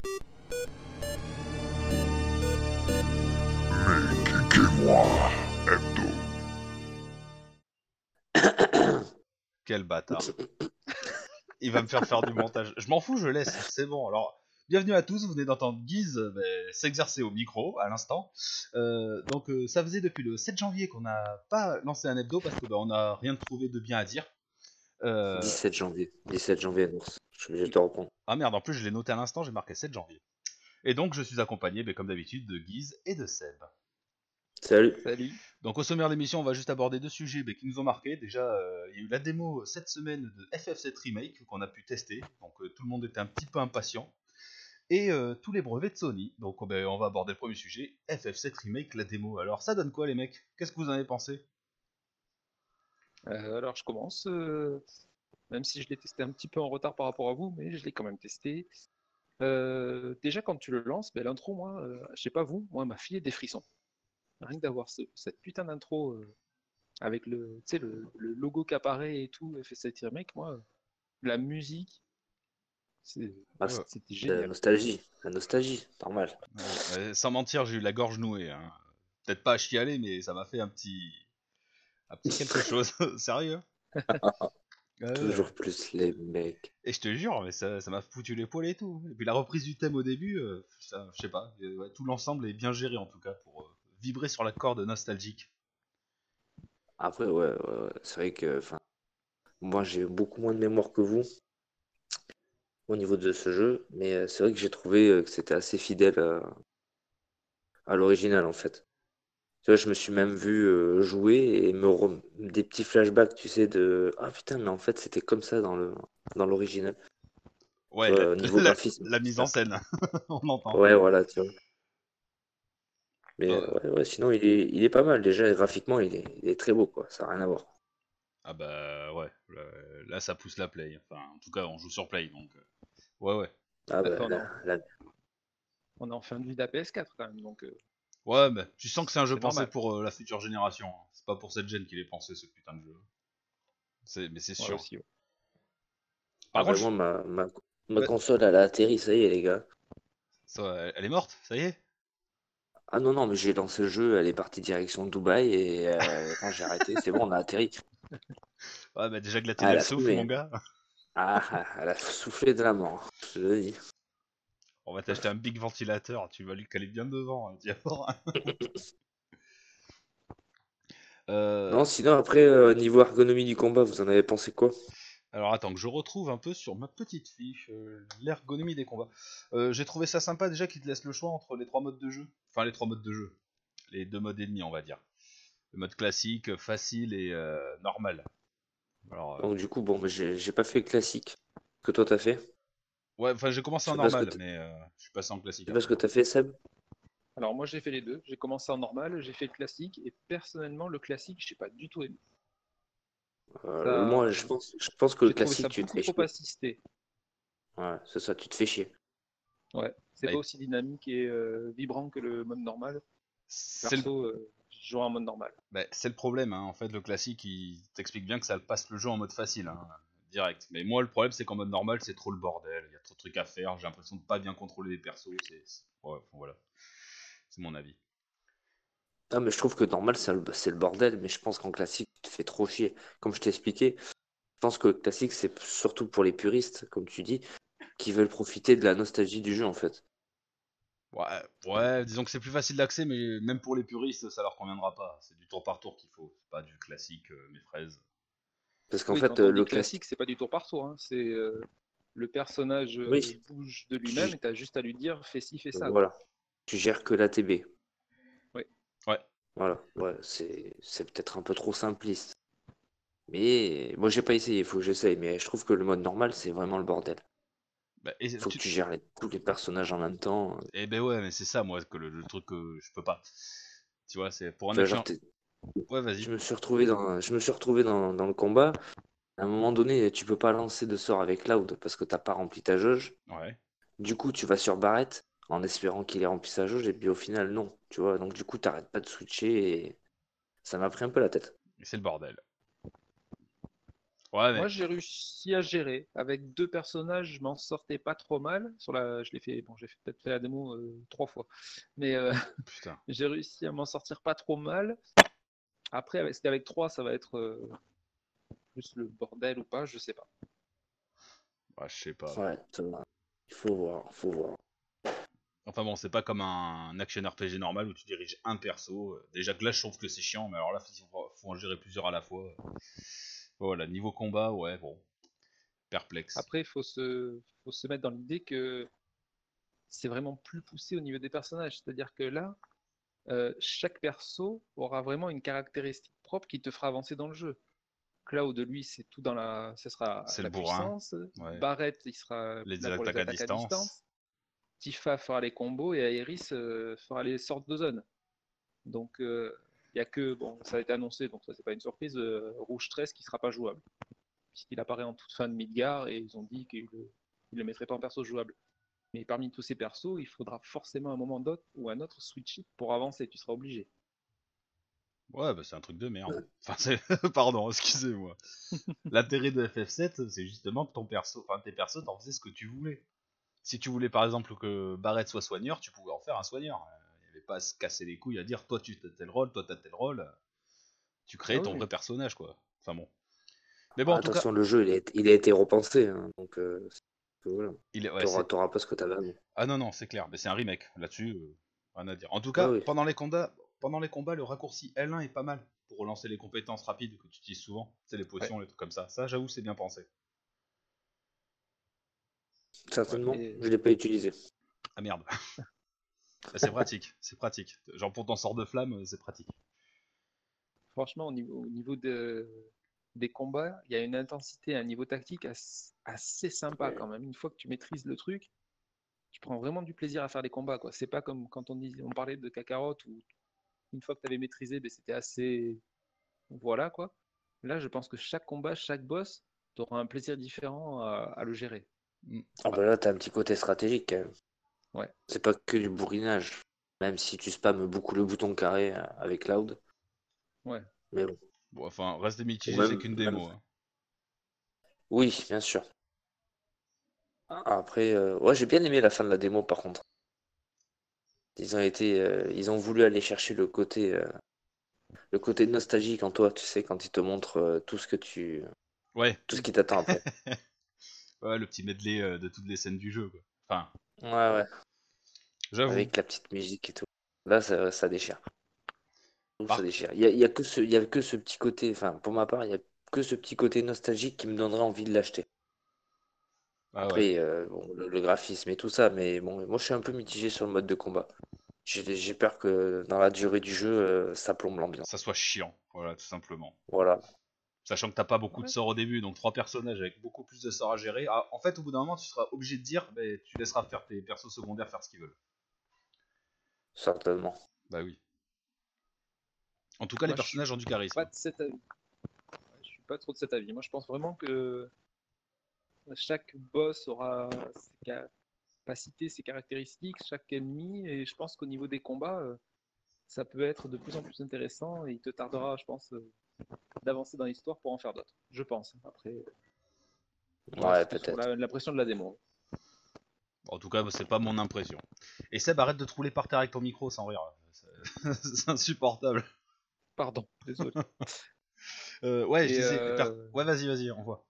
Quel bâtard. Il va me faire faire du montage. Je m'en fous, je laisse. C'est bon. Alors, bienvenue à tous. Vous venez d'entendre Guise ben, s'exercer au micro à l'instant. Euh, donc, euh, ça faisait depuis le 7 janvier qu'on n'a pas lancé un hebdo parce que ben, n'a rien trouvé de bien à dire. Euh, 17 janvier. 17 janvier, Nours. Je suis obligé de te reprendre. Ah merde, en plus je l'ai noté à l'instant, j'ai marqué 7 janvier. Et donc je suis accompagné, ben, comme d'habitude, de Guise et de Seb. Salut. Salut. Donc au sommaire de l'émission, on va juste aborder deux sujets ben, qui nous ont marqué. Déjà, euh, il y a eu la démo cette semaine de FF7 Remake qu'on a pu tester. Donc euh, tout le monde était un petit peu impatient. Et euh, tous les brevets de Sony. Donc ben, on va aborder le premier sujet, FF7 Remake, la démo. Alors ça donne quoi les mecs? Qu'est-ce que vous en avez pensé? Euh, alors je commence, euh, même si je l'ai testé un petit peu en retard par rapport à vous, mais je l'ai quand même testé. Euh, déjà quand tu le lances, ben, l'intro, moi, euh, je sais pas vous, moi m'a filé des frissons. Rien que d'avoir ce- cette putain d'intro euh, avec le, tu sais, le, le logo qui apparaît et tout, FF7 Remake, moi, euh, la musique, c'est- Ah, Ouais. c'était La génial. nostalgie. La nostalgie, normal. Euh, Sans mentir, j'ai eu la gorge nouée. hein. Peut-être pas à chialer, mais ça m'a fait un petit... un petit quelque chose. Sérieux? Ouais, ouais. Toujours plus les mecs. Et je te jure, mais ça ça m'a foutu les poils et tout. Et puis la reprise du thème au début, euh, ça, je sais pas, euh, ouais, tout l'ensemble est bien géré en tout cas pour euh, vibrer sur la corde nostalgique. Après, ouais, c'est vrai que enfin, moi j'ai beaucoup moins de mémoire que vous au niveau de ce jeu, mais euh, c'est vrai que j'ai trouvé que c'était assez fidèle à, à l'original en fait. Tu vois, je me suis même vu euh, jouer et me rem- des petits flashbacks, tu sais, de ah putain, mais en fait c'était comme ça dans le dans l'original. Ouais, la, au niveau la- graphisme, la mise en scène, on entend. Ouais, voilà, tu vois. Mais Ouais. euh, ouais, ouais, sinon il est, il est pas mal déjà, graphiquement il est, il est très beau quoi, ça n'a rien à voir. Ah bah ouais, là, ça pousse la play. Enfin, en tout cas, on joue sur play donc. euh, Ouais, ouais. Ah bah, Attends, là- non. là- On est en fin de vie de la PS4 quand même, donc euh, Ouais, mais tu sens que c'est un jeu C'est pensé normal. pour euh, la future génération. hein. C'est pas pour cette gen qu'il est pensé ce putain de jeu. C'est- Mais c'est ouais, sûr. aussi, ouais. Par Ah bah, contre, ma, ma, ma Ouais. console, elle a atterri, ça y est, les gars. ça, elle est morte, ça y est Ah non, non, mais j'ai lancé le jeu, elle est partie direction Dubaï, et euh, quand j'ai arrêté, c'est bon, on a atterri. Ouais, bah déjà glatter Ah, le la souffle, mon gars. Ah, ah, elle a soufflé de la mort, je te le dis. On va t'acheter un big ventilateur, tu vas lui caler bien devant. hein. Euh, Non, sinon, après, euh, niveau ergonomie du combat, vous en avez pensé quoi? Alors attends que je retrouve un peu sur ma petite fiche euh, l'ergonomie des combats. Euh, J'ai trouvé ça sympa déjà qu'il te laisse le choix entre les trois modes de jeu. Enfin les trois modes de jeu. Les deux modes et demi on va dire. Le mode classique, facile et euh, normal. Alors, euh, Donc, du coup, bon, bah, j'ai j'ai pas fait le classique. Que toi, t'as fait? Ouais, enfin j'ai commencé en Je sais normal, mais euh, je suis passé en classique. C'est pas ce que t'as fait, Seb? Alors moi j'ai fait les deux, j'ai commencé en normal, j'ai fait le classique et personnellement le classique j'ai pas du tout aimé. Euh, Ça- moi, je pense, je pense que le ça classique, tu te fais trop chier. assisté. Ouais, c'est ça, tu te fais chier. Ouais, c'est Bah, pas aussi dynamique et euh, vibrant que le mode normal. C'est le, euh, je joue en mode normal. bah, c'est le problème, hein. en fait le classique il t'explique bien que ça passe le jeu en mode facile, hein, direct. Mais moi le problème c'est qu'en mode normal c'est trop le bordel, il y a trop de trucs à faire, j'ai l'impression de pas bien contrôler les persos, c'est... Ouais, voilà. C'est mon avis. Ah, mais je trouve que normal, c'est le, bordel, mais je pense qu'en classique, tu te fais trop chier. Comme je t'ai expliqué, je pense que classique, c'est surtout pour les puristes, comme tu dis, qui veulent profiter de la nostalgie du jeu, en fait. Ouais, ouais, disons que c'est plus facile d'accès, mais même pour les puristes, ça leur conviendra pas. C'est du tour par tour qu'il faut, c'est pas du classique, euh, mes fraises. Parce qu'en Oui, fait, euh, le classique, c'est pas du tour par tour. hein. C'est euh, le personnage euh, Oui. bouge de lui-même et t'as juste à lui dire fais ci, fais ça. voilà, tu gères que l'ATB. Oui. Ouais. Voilà, ouais, c'est c'est peut-être un peu trop simpliste. Mais moi, j'ai pas essayé, il faut que j'essaye, mais je trouve que le mode normal, c'est vraiment le bordel. Bah, et, Faut tu- que tu gères les- tous les personnages en même temps. eh ben ouais, mais c'est ça, moi, que le, le truc que je peux pas. Tu vois, c'est pour un Tu t'es- Ouais, vas-y. Je me suis retrouvé dans, je me suis retrouvé dans, dans le combat. À un moment donné, tu peux pas lancer de sort avec Cloud parce que t'as pas rempli ta jauge. Ouais. Du coup, tu vas sur Barrett en espérant qu'il ait rempli sa jauge et puis au final, non. Tu vois, donc du coup, t'arrêtes pas de switcher et ça m'a pris un peu la tête. C'est le bordel. Ouais, mais Moi, j'ai réussi à gérer. Avec deux personnages, je m'en sortais pas trop mal. Sur la, je l'ai fait, bon, j'ai fait- peut-être fait la démo euh, trois fois, mais euh, j'ai réussi à m'en sortir pas trop mal. Après, avec, est-ce qu'avec trois, ça va être euh, plus le bordel ou pas, je sais pas. Ouais, je sais pas. Ouais, il faut voir, faut voir. Enfin bon, c'est pas comme un action RPG normal où tu diriges un perso. Déjà que là, je trouve que c'est chiant, mais alors là, il faut, faut en gérer plusieurs à la fois. Voilà, niveau combat, ouais, bon. Perplexe. Après, il faut se, faut se mettre dans l'idée que c'est vraiment plus poussé au niveau des personnages. C'est-à-dire que là, euh, chaque perso aura vraiment une caractéristique propre qui te fera avancer dans le jeu. Cloud, lui, c'est tout dans la, ce sera la le puissance. Ouais. Barrett, il sera Les là pour attaques à distance. Tifa fera les combos et Aeris euh, fera les sortes de zones. Donc, il y a que, bon, ça a été annoncé, donc ça, c'est pas une surprise, euh, Rouge 13 qui sera pas jouable. Puisqu'il apparaît en toute fin de Midgar et ils ont dit qu'ils le, ils le mettraient pas en perso jouable. Mais parmi tous ces persos, il faudra forcément un moment d'autre ou un autre switch it pour avancer, tu seras obligé. Ouais, bah c'est un truc de merde. Enfin. Pardon, excusez-moi. L'intérêt de FF7, c'est justement que ton perso, enfin tes persos, t'en faisais ce que tu voulais. Si tu voulais par exemple que Barrett soit soigneur, tu pouvais en faire un soigneur. Il n'y avait pas à se casser les couilles à dire toi tu as tel rôle, toi t'as tel rôle. Tu créais Ah ton oui. vrai personnage, quoi. Enfin bon. Mais bon, en tout cas, Attention, le jeu, il a, été- il a été repensé. hein, donc, euh, c'est- voilà. il est... ouais, T'auras pas ce que t'avais avant. Ah non, non, c'est clair, mais c'est un remake. Là-dessus, euh, rien à dire. En tout cas, Ah oui. pendant, les combats, pendant les combats, le raccourci L1 est pas mal pour relancer les compétences rapides que tu utilises souvent. C'est les potions, les trucs comme ça. Ça, j'avoue, c'est bien pensé. Certainement, Ouais, je l'ai pas utilisé. Ah merde. Bah, c'est pratique, c'est pratique. Genre pour ton sort de flamme, euh, c'est pratique. Franchement, au niveau, au niveau de, des combats, il y a une intensité, un niveau tactique assez, sympa quand même. Une fois que tu maîtrises le truc, tu prends vraiment du plaisir à faire les combats. quoi. C'est pas comme quand on, dit, on parlait de Kakarot où une fois que tu avais maîtrisé, ben, c'était assez. Voilà quoi. Là, je pense que chaque combat, chaque boss, tu auras un plaisir différent à, à le gérer. Ah bah là, t'as un petit côté stratégique. Ouais. C'est pas que du bourrinage. Même si tu spammes beaucoup le bouton carré euh, avec Cloud. Ouais. Mais bon. Bon, enfin, reste mitigé, Même- c'est qu'une démo. hein. Oui, bien sûr. Après, euh, ouais, j'ai bien aimé la fin de la démo par contre. Ils ont été, euh, ils ont voulu aller chercher le côté, euh, le côté nostalgique en toi, tu sais, quand ils te montrent euh, tout ce que tu, Ouais, tout ce qui t'attend après. ouais, le petit medley euh, de toutes les scènes du jeu. Quoi. Enfin, Ouais, ouais. j'avoue. Avec la petite musique et tout. Là, ça, ça déchire. Je trouve que Par- Ça déchire. Il y a, y a que ce, il y a que ce petit côté, enfin, pour ma part, il y a que ce petit côté nostalgique qui me donnerait envie de l'acheter. Ah ouais. Après, euh, bon, le, le graphisme et tout ça, mais bon, moi je suis un peu mitigé sur le mode de combat. J'ai peur que dans la durée du jeu, euh, ça plombe l'ambiance. Ça soit chiant, voilà, tout simplement. Voilà. Sachant que t'as pas beaucoup de sorts au début, donc trois personnages avec beaucoup plus de sorts à gérer. Ah, en fait, au bout d'un moment, tu seras obligé de dire, bah, tu laisseras faire tes persos secondaires faire ce qu'ils veulent. Certainement. Bah oui. En tout cas, les Moi, personnages ont du charisme. pas de cet avis. Je suis pas trop de cet avis. Moi, je pense vraiment que chaque boss aura ses capacités, ses caractéristiques, chaque ennemi, et je pense qu'au niveau des combats, euh, ça peut être de plus en plus intéressant et il te tardera, je pense, euh, d'avancer dans l'histoire pour en faire d'autres. Je pense. Après, voilà, Ouais, peut-être. la- l'impression de la démo. En tout cas, c'est pas mon impression. Et Seb, arrête de trouler par terre avec ton micro sans rire. C'est insupportable. Pardon, désolé. Euh, ouais, je Et, disais. euh, Ouais, vas-y, vas-y, on voit.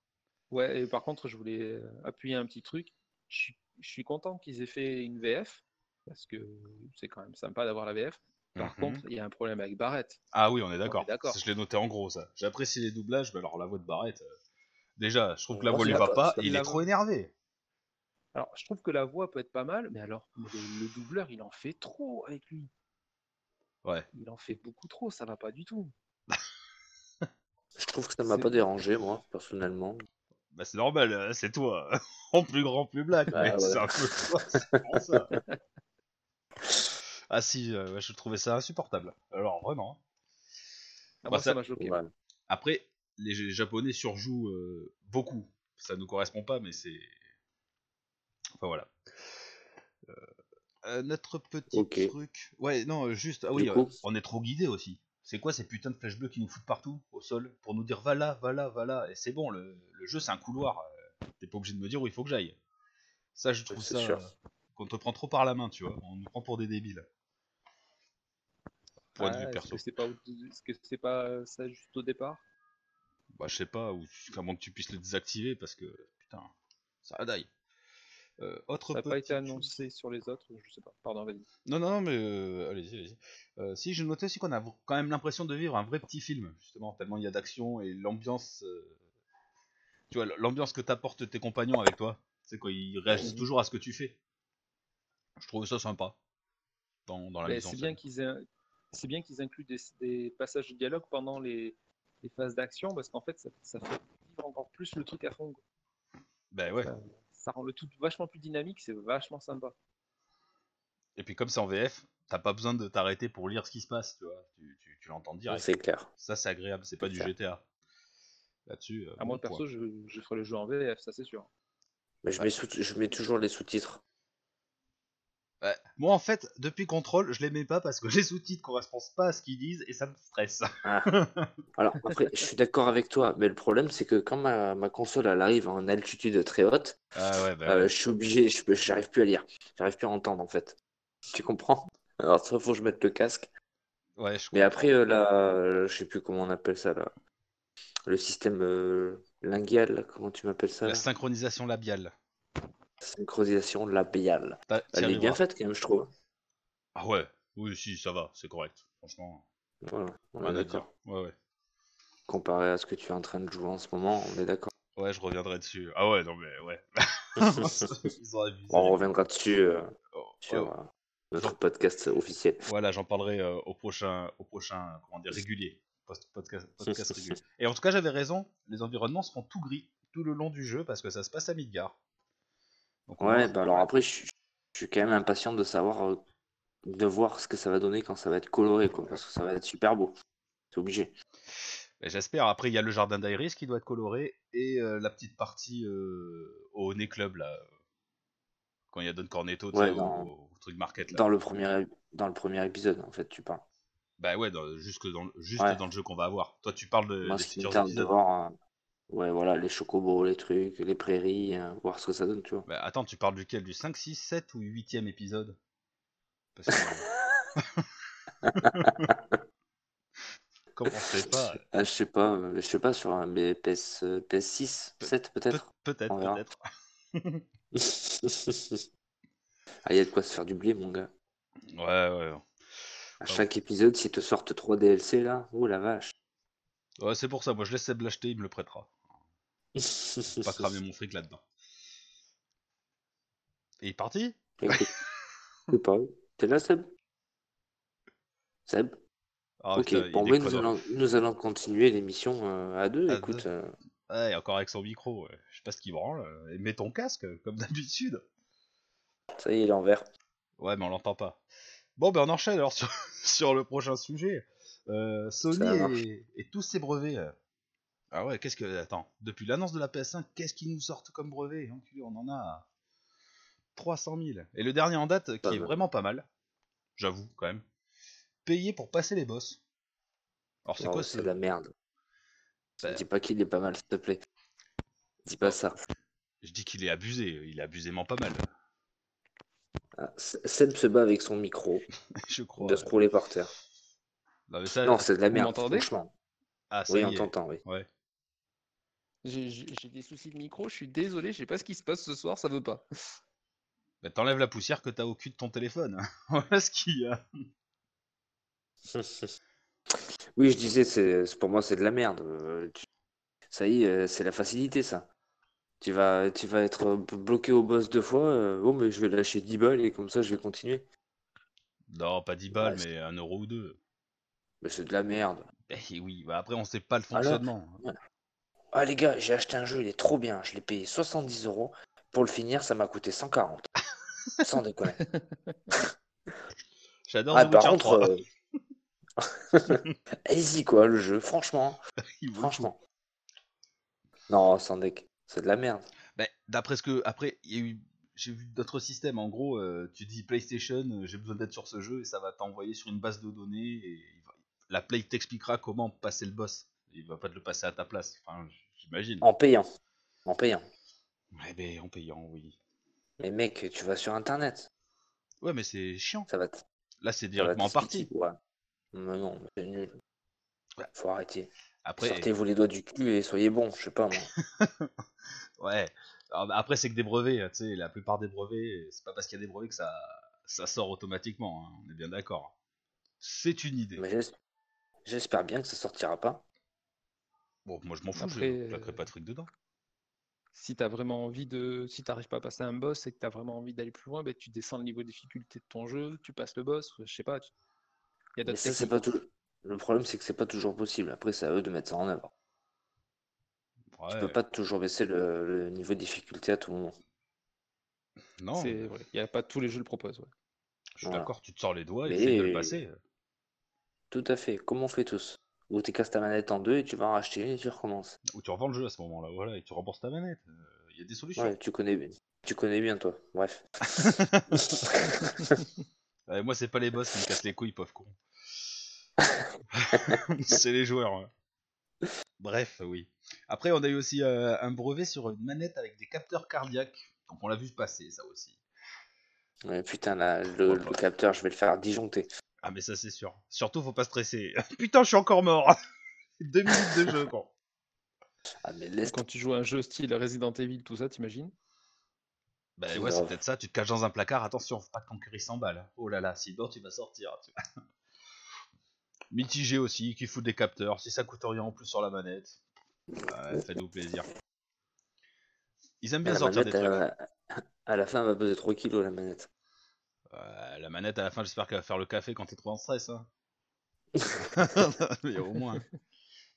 Ouais, et par contre, je voulais euh, appuyer un petit truc. Je suis, je suis content qu'ils aient fait une VF, parce que c'est quand même sympa d'avoir la VF. Par Mhm. contre, il y a un problème avec Barrett. Ah oui, on est d'accord. Je l'ai noté en gros, ça. J'apprécie les doublages, mais alors la voix de Barrett. euh, Déjà, je trouve que la voix lui va pas- il est trop énervé. Alors, je trouve que la voix peut être pas mal, mais alors, le, le doubleur, il en fait trop avec lui. Ouais. Il en fait beaucoup trop, ça va pas du tout. Je trouve que ça m'a pas dérangé, moi, personnellement. Bah c'est normal, euh, c'est toi. en plus grand, plus black, Ah, ouais. c'est un peu toi, c'est pour ça. ah si, euh, je trouvais ça insupportable. Alors vraiment. Ah, Bah, moi, ça- ça m'a choqué. Ouais. Après, les Japonais surjouent euh, beaucoup. Ça nous correspond pas, mais c'est... Enfin voilà. Euh, euh, notre petit truc... Ouais, non, euh, juste... Ah oui, euh, on est trop guidé aussi. C'est quoi ces putains de flèches bleues qui nous foutent partout, au sol, pour nous dire va là, va là, va là, et c'est bon, le, le jeu c'est un couloir, euh, t'es pas obligé de me dire où il faut que j'aille. Ça, je trouve ça. euh, qu'on te prend trop par la main, tu vois, on nous prend pour des débiles. Point de Ah, vue est-ce perso. que c'est pas, au- est-ce que c'est pas ça juste au départ? Bah, je sais pas, ou à moins que tu puisses le désactiver parce que putain, ça a die. Euh, autre Ça n'a pas été chose. annoncé sur les autres, je sais pas. Pardon, vas-y. Non, non, non, mais euh, allez-y, allez-y. Euh, si, j'ai noté aussi qu'on a quand même l'impression de vivre un vrai petit film, justement, tellement il y a d'action et l'ambiance. euh, Tu vois, l'ambiance que t'apportent tes compagnons avec toi, c'est quoi, ils réagissent toujours à ce que tu fais. Je trouve ça sympa dans, dans la Mais mise en c'est bien qu'ils aient- c'est bien qu'ils incluent des, des passages de dialogue pendant les, les phases d'action parce qu'en fait ça, ça fait vivre encore plus le truc à fond. Ben ouais. Ça rend le tout vachement plus dynamique, c'est vachement sympa. Et puis comme c'est en VF, t'as pas besoin de t'arrêter pour lire ce qui se passe, tu vois. Tu, tu, tu l'entends direct. C'est clair. Ça, c'est agréable, c'est pas du clair. GTA. Là-dessus. euh, À moi bon point. perso, je, je ferai le jeu en VF, ça c'est sûr. Mais je mets, sous- je mets toujours les sous-titres. Ouais. Moi, en fait, depuis Control, je les mets pas parce que les sous-titres correspondent pas à ce qu'ils disent et ça me stresse. Ah. Alors après, je suis d'accord avec toi, mais le problème c'est que quand ma, ma console elle arrive en altitude très haute, Ah ouais, bah euh, ouais. je suis obligé, je j'arrive plus à lire, j'arrive plus à entendre en fait. Tu comprends? Alors ça faut que je mette le casque. Ouais, je Mais après euh, là, euh, je sais plus comment on appelle ça là, le système euh, lingual, comment tu m'appelles ça? La synchronisation labiale. Synchronisation labiale. T'y Elle est bien faite quand même, je trouve. Ah ouais, oui, si, ça va, c'est correct. Franchement, Voilà, on est d'accord. Ouais, ouais. Comparé à ce que tu es en train de jouer en ce moment, on est d'accord. Ouais, je reviendrai dessus. Ah ouais, non mais ouais. On reviendra dessus euh, Oh, sur ouais. euh, notre podcast officiel. Voilà, j'en parlerai euh, au prochain, au prochain, comment dire, régulier. Post- podcast, podcast régulier. Et en tout cas, j'avais raison. Les environnements seront tout gris tout le long du jeu parce que ça se passe à Midgard. Donc, Ouais, bah alors après, je suis, je suis quand même impatient de savoir, euh, de voir ce que ça va donner quand ça va être coloré, quoi, parce que ça va être super beau. C'est obligé. Et J'espère. Après, il y a le jardin d'Iris qui doit être coloré et euh, la petite partie euh, au Nez Club là, quand il y a Don Cornetto, tu Ouais, au, truc market là. Dans le premier, dans le premier épisode, en fait, tu parles. Bah ouais, dans, jusque dans, le- juste Ouais. dans le jeu qu'on va avoir. Toi, tu parles de, Moi, des ce qui me futurs tarde de voir, euh, ouais, voilà, les chocobos, les trucs, les prairies, euh, voir ce que ça donne, tu vois. Bah, attends, tu parles duquel? Du 5, 6, 7 ou 8ème épisode? Parce que... Comme on sait pas? Ah, je sais pas, je sais pas, sur un mais PS, euh, PS6, 7 Peut- peut-être. Peut-être, peut-être. Ah, il y a de quoi se faire du blé, mon gars. Ouais, ouais. À chaque épisode, s'ils te sortent 3 DLC là, oh la vache. Ouais, c'est pour ça, moi je laisse Seb l'acheter, il me le prêtera. Faut Pas cramer mon fric là-dedans. Et il est parti? Écoute, je sais pas. T'es là, Seb? Seb? Ah, Ok, putain, bon, mais nous allons, nous allons continuer l'émission euh, à deux. À Écoute, deux. euh, Ouais, encore avec son micro, ouais. je sais pas ce qu'il branle. euh, Et mets ton casque, comme d'habitude. ça y est, il est en vert. Ouais, mais on l'entend pas. Bon, ben on enchaîne alors sur, sur le prochain sujet. Euh, Sony et tous ses brevets. Euh. Ah ouais, qu'est-ce que. Attends, depuis l'annonce de la PS5, qu'est-ce qu'ils nous sortent comme brevet Enculé, On en a 300 000. Et le dernier en date, qui Pas est vraiment pas mal, j'avoue quand même, payé pour passer les boss. Alors c'est quoi c'est ce. de la merde. Bah, Dis pas qu'il est pas mal, s'il te plaît. Dis pas ça. Je dis qu'il est abusé, il est abusément pas mal, Ah, Seb se bat avec son micro, je crois. de se rouler par terre. Non, c'est de la vous merde, m'entendez? franchement. Ah, Oui, on t'entend, oui. Ouais. J'ai des soucis de micro, je suis désolé, je sais pas ce qui se passe ce soir, ça veut pas. Bah, t'enlèves la poussière que t'as au cul de ton téléphone. voilà ce qu'il y a. Oui, je disais, c'est pour moi, c'est de la merde. Euh, Ça y est, euh, c'est la facilité, ça. Tu vas, tu vas être b- bloqué au boss deux fois. euh, Bon, mais je vais lâcher 10 balles et comme ça, je vais continuer. Non, pas 10 balles, Ouais, mais un euro ou deux. Mais c'est de la merde. Eh oui, bah après on sait pas le Alors fonctionnement. Ah, les gars, j'ai acheté un jeu, il est trop bien. Je l'ai payé 70 euros. Pour le finir, ça m'a coûté 140. Sans déconner. J'adore Ah, par contre, 3. euh, allez-y, quoi, le jeu, franchement. Franchement. Non, sans déc. C'est de la merde. Bah, d'après ce que. Après, il y a eu. J'ai vu d'autres systèmes. En gros, euh, tu dis PlayStation, euh, j'ai besoin d'être sur ce jeu et ça va t'envoyer sur une base de données. Et la Play t'expliquera comment passer le boss. Il va pas te le passer à ta place. Enfin, j'imagine. En payant. En payant. Ouais, ben, en payant, oui. Mais mec, tu vas sur internet. Ouais, mais c'est chiant. Ça va. Là, c'est ça va directement partie. Ouais. Mais non, mais c'est nul. Ouais. Faut arrêter. Après, Sortez-vous les doigts du cul et soyez bons, je sais pas moi. ouais. Bah, après, c'est que des brevets. Tu sais, la plupart des brevets, c'est pas parce qu'il y a des brevets que ça, ça sort automatiquement. hein, On est bien d'accord. C'est une idée. Mais j'es- j'espère bien que ça sortira pas. Bon, moi, je m'en fous. Après, je claquerai euh, pas de fric dedans. Si t'as vraiment envie de. Si t'arrives pas à passer un boss et que t'as vraiment envie d'aller plus loin, ben, tu descends le niveau de difficulté de ton jeu, tu passes le boss, je sais pas. tu- Il y a Mais ça, c'est pas tout. Le problème, c'est que c'est pas toujours possible. Après, c'est à eux de mettre ça en œuvre. Tu Ouais. peux pas toujours baisser le, le niveau de difficulté à tout moment. Non, C'est vrai. Il y a pas tous les jeux le proposent. ouais. je suis Voilà. d'accord. Tu te sors les doigts, Mais- essaye de le passer. Tout à fait, comme on fait tous? Ou tu casses ta manette en deux et tu vas en racheter une et tu recommences. Ou tu revends le jeu à ce moment-là. Voilà, et tu rembourses ta manette. Il y a des solutions. Ouais, tu connais bien. Tu connais bien, toi. Bref. Ouais, moi, c'est pas les boss qui me cassent les couilles, pauvre con. c'est les joueurs. ouais. Bref, oui. Après, on a eu aussi euh, un brevet sur une manette avec des capteurs cardiaques. Donc, on l'a vu passer, ça aussi. Ouais, putain, là, le, le capteur, je vais le faire disjoncter. Ah, mais ça, c'est sûr. Surtout, faut pas stresser. Putain, je suis encore mort. Deux minutes de jeu, quoi. Ah, mais laisse Quand tu joues à un jeu style Resident Evil, tout ça, t'imagines? Bah C'est ouais, c'est peut-être ça. Tu te caches dans un placard. Attention, faut pas que ton cœur il s'emballe. Oh là là, sinon tu vas sortir. tu vois. Mitigé aussi, qui fout des capteurs. Si ça coûte rien en plus sur la manette, ouais, faites-vous plaisir. Ils aiment bien la sortir des trucs. à, à la fin, elle va peser 3 kilos, la manette. Euh, la manette à la fin, j'espère qu'elle va faire le café quand t'es trop en stress. Hein. Mais au moins.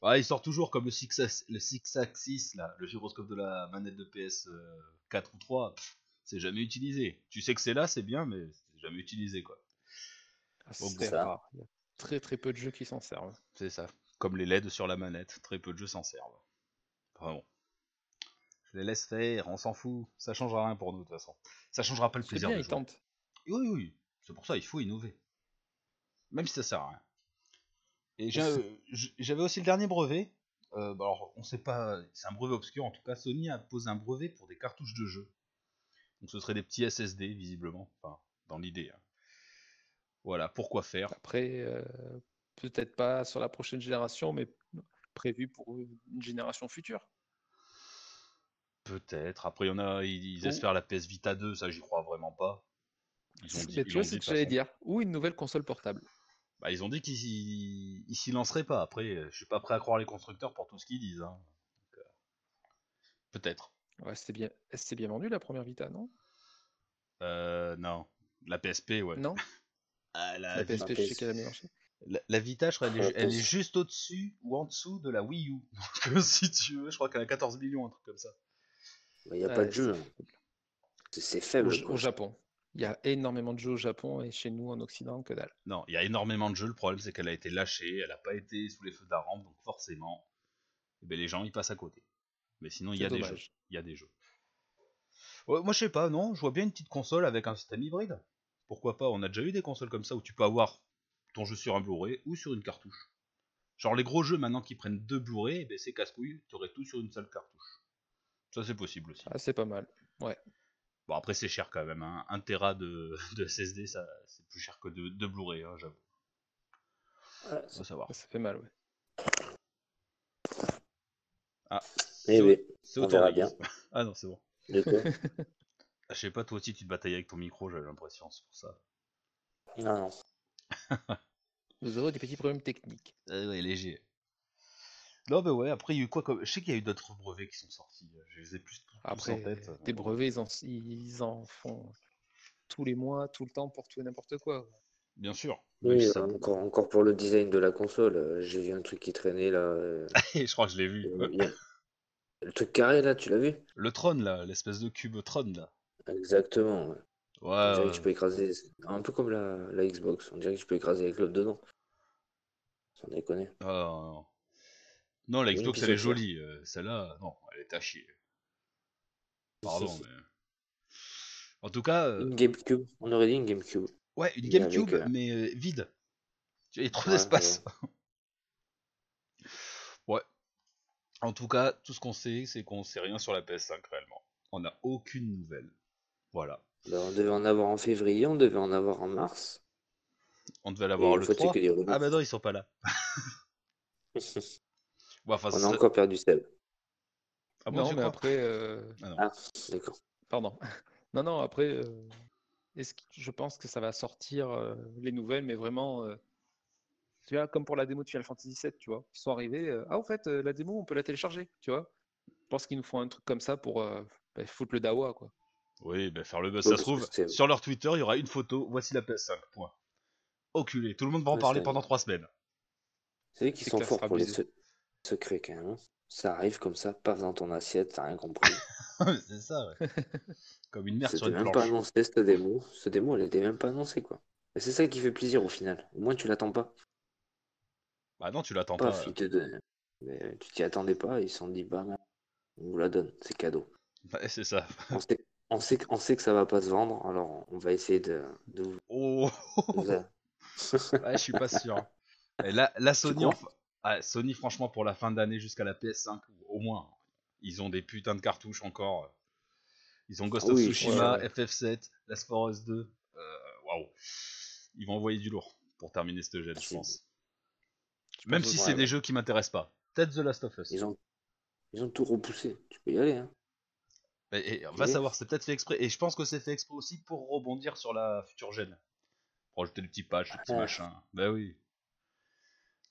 Ouais, il sort toujours comme le 6 axis, le six axis là, le gyroscope de la manette de PS 4 ou 3. pff, C'est jamais utilisé. Tu sais que c'est là, c'est bien, mais c'est jamais utilisé quoi. Ah, C'est rare. Il y a très très peu de jeux qui s'en servent. C'est ça. Comme les LED sur la manette, très peu de jeux s'en servent. Enfin bon. Je les laisse faire, on s'en fout. Ça changera rien pour nous de toute façon. Ça changera pas le C'est plaisir bien, de ils jouer. tentent. Oui, oui. C'est pour ça, il faut innover. Même si ça sert à rien. Et euh, j'avais aussi le dernier brevet. Euh, bah alors, on sait pas, c'est un brevet obscur en tout cas. Sony a posé un brevet pour des cartouches de jeu. Donc ce serait des petits SSD visiblement, enfin dans l'idée. hein. Voilà, pourquoi faire? Après, euh, peut-être pas sur la prochaine génération, mais prévu pour une génération future. Peut-être. Après, il y en a, ils, espèrent la PS Vita 2, ça j'y crois vraiment pas. Ils ont dit, Mais tu vois, c'est ce que j'allais dire. Ou une nouvelle console portable. Bah, ils ont dit qu'ils s'y- lanceraient pas. Après, euh, je suis pas prêt à croire les constructeurs pour tout ce qu'ils disent. hein. Euh, Peut-être. Ouais, c'était bien, c'était bien vendu la première Vita, non? Euh, non. La PSP, ouais. Non? Ah, la, PSP, je sais qu'elle a bien marché. la- la Vita, je crois, elle est, elle juste au-dessus ou en dessous de la Wii U. Donc, si tu veux, je crois qu'elle a 14 millions, un truc comme ça. Il n'y a Ouais, pas de jeu. faible. C'est Au, faible. au. Japon. Il y a énormément de jeux au Japon et chez nous en Occident, que dalle. Non, il y a énormément de jeux. Le problème, c'est qu'elle a été lâchée. Elle a pas été sous les feux d'Aram. Donc, forcément, eh ben, les gens, ils passent à côté. Mais sinon, il y a des jeux. Il y a des jeux. Ouais, moi, je sais pas, non. Je vois bien une petite console avec un système hybride. Pourquoi pas? On a déjà eu des consoles comme ça où tu peux avoir ton jeu sur un Blu-ray ou sur une cartouche. Genre les gros jeux maintenant qui prennent deux Blu-ray, eh ben, c'est casse-couille. Tu aurais tout sur une seule cartouche. Ça, c'est possible aussi. Ah, c'est pas mal. Ouais. Bon, après, c'est cher quand même. Hein. 1 Tera de, de SSD, ça, c'est plus cher que de, de Blu-ray, hein, j'avoue. Ouais, Faut savoir. Ça fait mal, ouais. Ah, Eh c'est au- oui, c'est on verra bien. Ah non, c'est bon. Ah, Je sais pas, toi aussi, tu te batailles avec ton micro, j'avais l'impression, c'est pour ça. Non, non. Nous aurons des petits problèmes techniques. Euh, ouais, léger. Non, bah ouais, après, il y a eu quoi comme. Je sais qu'il y a eu d'autres brevets qui sont sortis. Je les ai plus tous Après, en tête. des brevets, ils en, ils en font tous les mois, tout le temps, pour tout et n'importe quoi. Bien sûr. Oui, euh, ça- encore, encore pour le design de la console, euh, j'ai vu un truc qui traînait là. euh, je crois que je l'ai vu. euh, a- Le truc carré là, tu l'as vu? Le Tron, là, l'espèce de cube Tron, là. Exactement. ouais. On Ouais, que tu peux écraser, un peu comme la, la Xbox, on dirait que tu peux écraser avec l'autre dedans. Sans déconner. Ah, non. non, non, la Xbox, elle est jolie. Euh, celle-là, non, elle est à chier. Pardon, mais... En tout cas. Euh, une GameCube. On aurait dit une GameCube. Ouais, une GameCube, euh, mais, mais vide. Il y a trop d'espace. Ouais. En tout cas, tout ce qu'on sait, c'est qu'on sait rien sur la PS5 réellement. On n'a aucune nouvelle. Voilà. Ben, on devait en avoir en février, on devait en avoir en mars. On devait l'avoir le 3. Ah bah non, ils sont pas là. Bon, enfin, on ça- a encore perdu Seb. Ah bon, non, mais crois après, euh, Ah non. Ah, d'accord. pardon. Non, non, après, euh, est-ce que je pense que ça va sortir euh, les nouvelles, mais vraiment, euh, tu vois, comme pour la démo de Final Fantasy VII, tu vois, ils sont arrivés. euh, ah, au fait, euh, la démo, on peut la télécharger, tu vois. Je pense qu'ils nous font un truc comme ça pour euh, bah, foutre le dawa, quoi. Oui, bah faire le buzz. Ça se trouve, sur leur Twitter, il y aura une photo. Voici la PS5. Point. Oculé. Tout le monde va en parler pendant trois semaines. C'est C'est sont forts pour les biaisé. se- secrets quand même. hein. Ça arrive comme ça, paf dans ton assiette, t'as rien compris. c'est ça, ouais. Comme une merde sur C'était une même pas annoncé cette démo. Cette démo, elle était même pas annoncée quoi. Et c'est ça qui fait plaisir au final. Au moins tu l'attends pas. Bah non, tu l'attends pas. Te donnent. Mais tu t'y attendais pas, ils se sont dit bah on vous la donne, c'est cadeau. Ouais, c'est ça. On sait, on sait, que- on sait que ça va pas se vendre, alors on va essayer de, de vous. Oh vous Ouais, je suis pas sûr. Et là, la Sony, enfin- ah, Sony, franchement, pour la fin d'année jusqu'à la PS5, au moins, ils ont des putains de cartouches encore. Ils ont Ghost Ah of Tsushima, ouais. FF7, Last of Us 2. euh, Waouh. Ils vont envoyer du lourd pour terminer cette gène, je pense. Je Même pense si c'est ouais, des ouais. jeux qui m'intéressent pas. Peut-être The Last of Us. Ils ont, ils ont tout repoussé. Tu peux y aller hein. Et, et on va savoir, c'est peut-être fait exprès. Et je pense que c'est fait exprès aussi pour rebondir sur la future gène. Pour ajouter des petits patchs, des petits Ah. machins. Bah oui.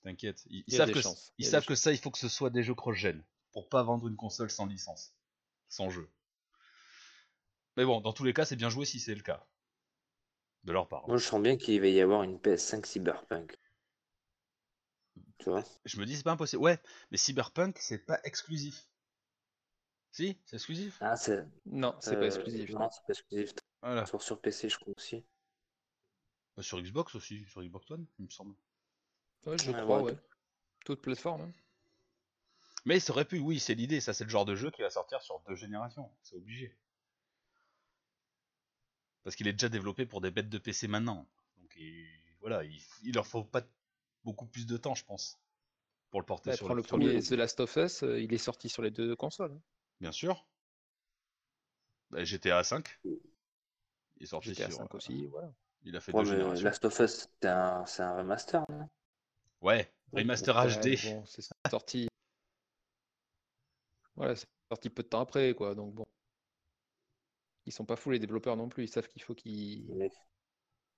T'inquiète. Ils, savent, que, ils savent ça, il faut que ce soit des jeux cross-gen. Pour pas vendre une console sans licence. Sans jeu. Mais bon, dans tous les cas, c'est bien joué si c'est le cas. De leur part. Moi je sens bien qu'il va y avoir une PS5 Cyberpunk. Tu vois? Je me dis, c'est pas impossible. Ouais, mais Cyberpunk, c'est pas exclusif. Si, c'est exclusif. Ah c'est. Non, c'est euh, pas exclusif. Non, c'est pas exclusif. Voilà. Sur, sur PC je crois aussi. Bah, sur Xbox aussi, sur Xbox One, il me semble. Ouais, je Ouais, crois, ouais. ouais. Toute plateforme. hein. Mais ça aurait pu, oui, c'est l'idée. Ça, c'est le genre de jeu qui va sortir sur deux générations. C'est obligé. Parce qu'il est déjà développé pour des bêtes de PC maintenant. Donc il- voilà, il, il leur faut pas beaucoup plus de temps, je pense, pour le porter Bah, sur le sur premier The Last of Us, euh, il est sorti sur les deux consoles. hein. Bien sûr. Bah, GTA 5. Il est sorti GTA sur. 5 euh, aussi, voilà. Il a fait Ouais, deux générations. Last of Us, c'est un, c'est un remaster, non? Ouais, remaster Ouais, HD. bon, c'est sorti. Voilà, c'est sorti peu de temps après, quoi. Donc bon. Ils sont pas fous les développeurs non plus, ils savent qu'il faut qu'ils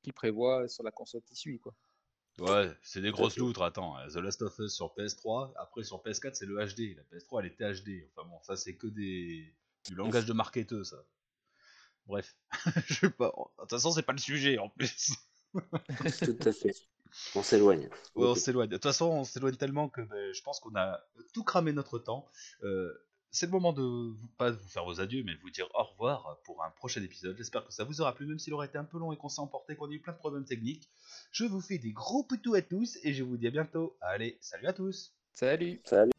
qu'ils prévoient sur la console qui suit, quoi. Ouais, c'est des grosses loutres. Attends, euh, The Last of Us sur PS3. Après, sur PS4, c'est le HD. La PS3, elle était HD. Enfin bon, ça, c'est que des du langage de marketeur, ça. Bref, je sais pas. De toute façon, c'est pas le sujet en plus. tout à fait. On s'éloigne. On s'éloigne. De toute façon, on s'éloigne tellement que ben, je pense qu'on a tout cramé notre temps. Euh, c'est le moment de vous, pas vous faire vos adieux, mais de vous dire au revoir pour un prochain épisode. J'espère que ça vous aura plu, même s'il aurait été un peu long et qu'on s'est emporté, qu'on a eu plein de problèmes techniques. Je vous fais des gros poutous à tous et je vous dis à bientôt. Allez, salut à tous. Salut. Salut.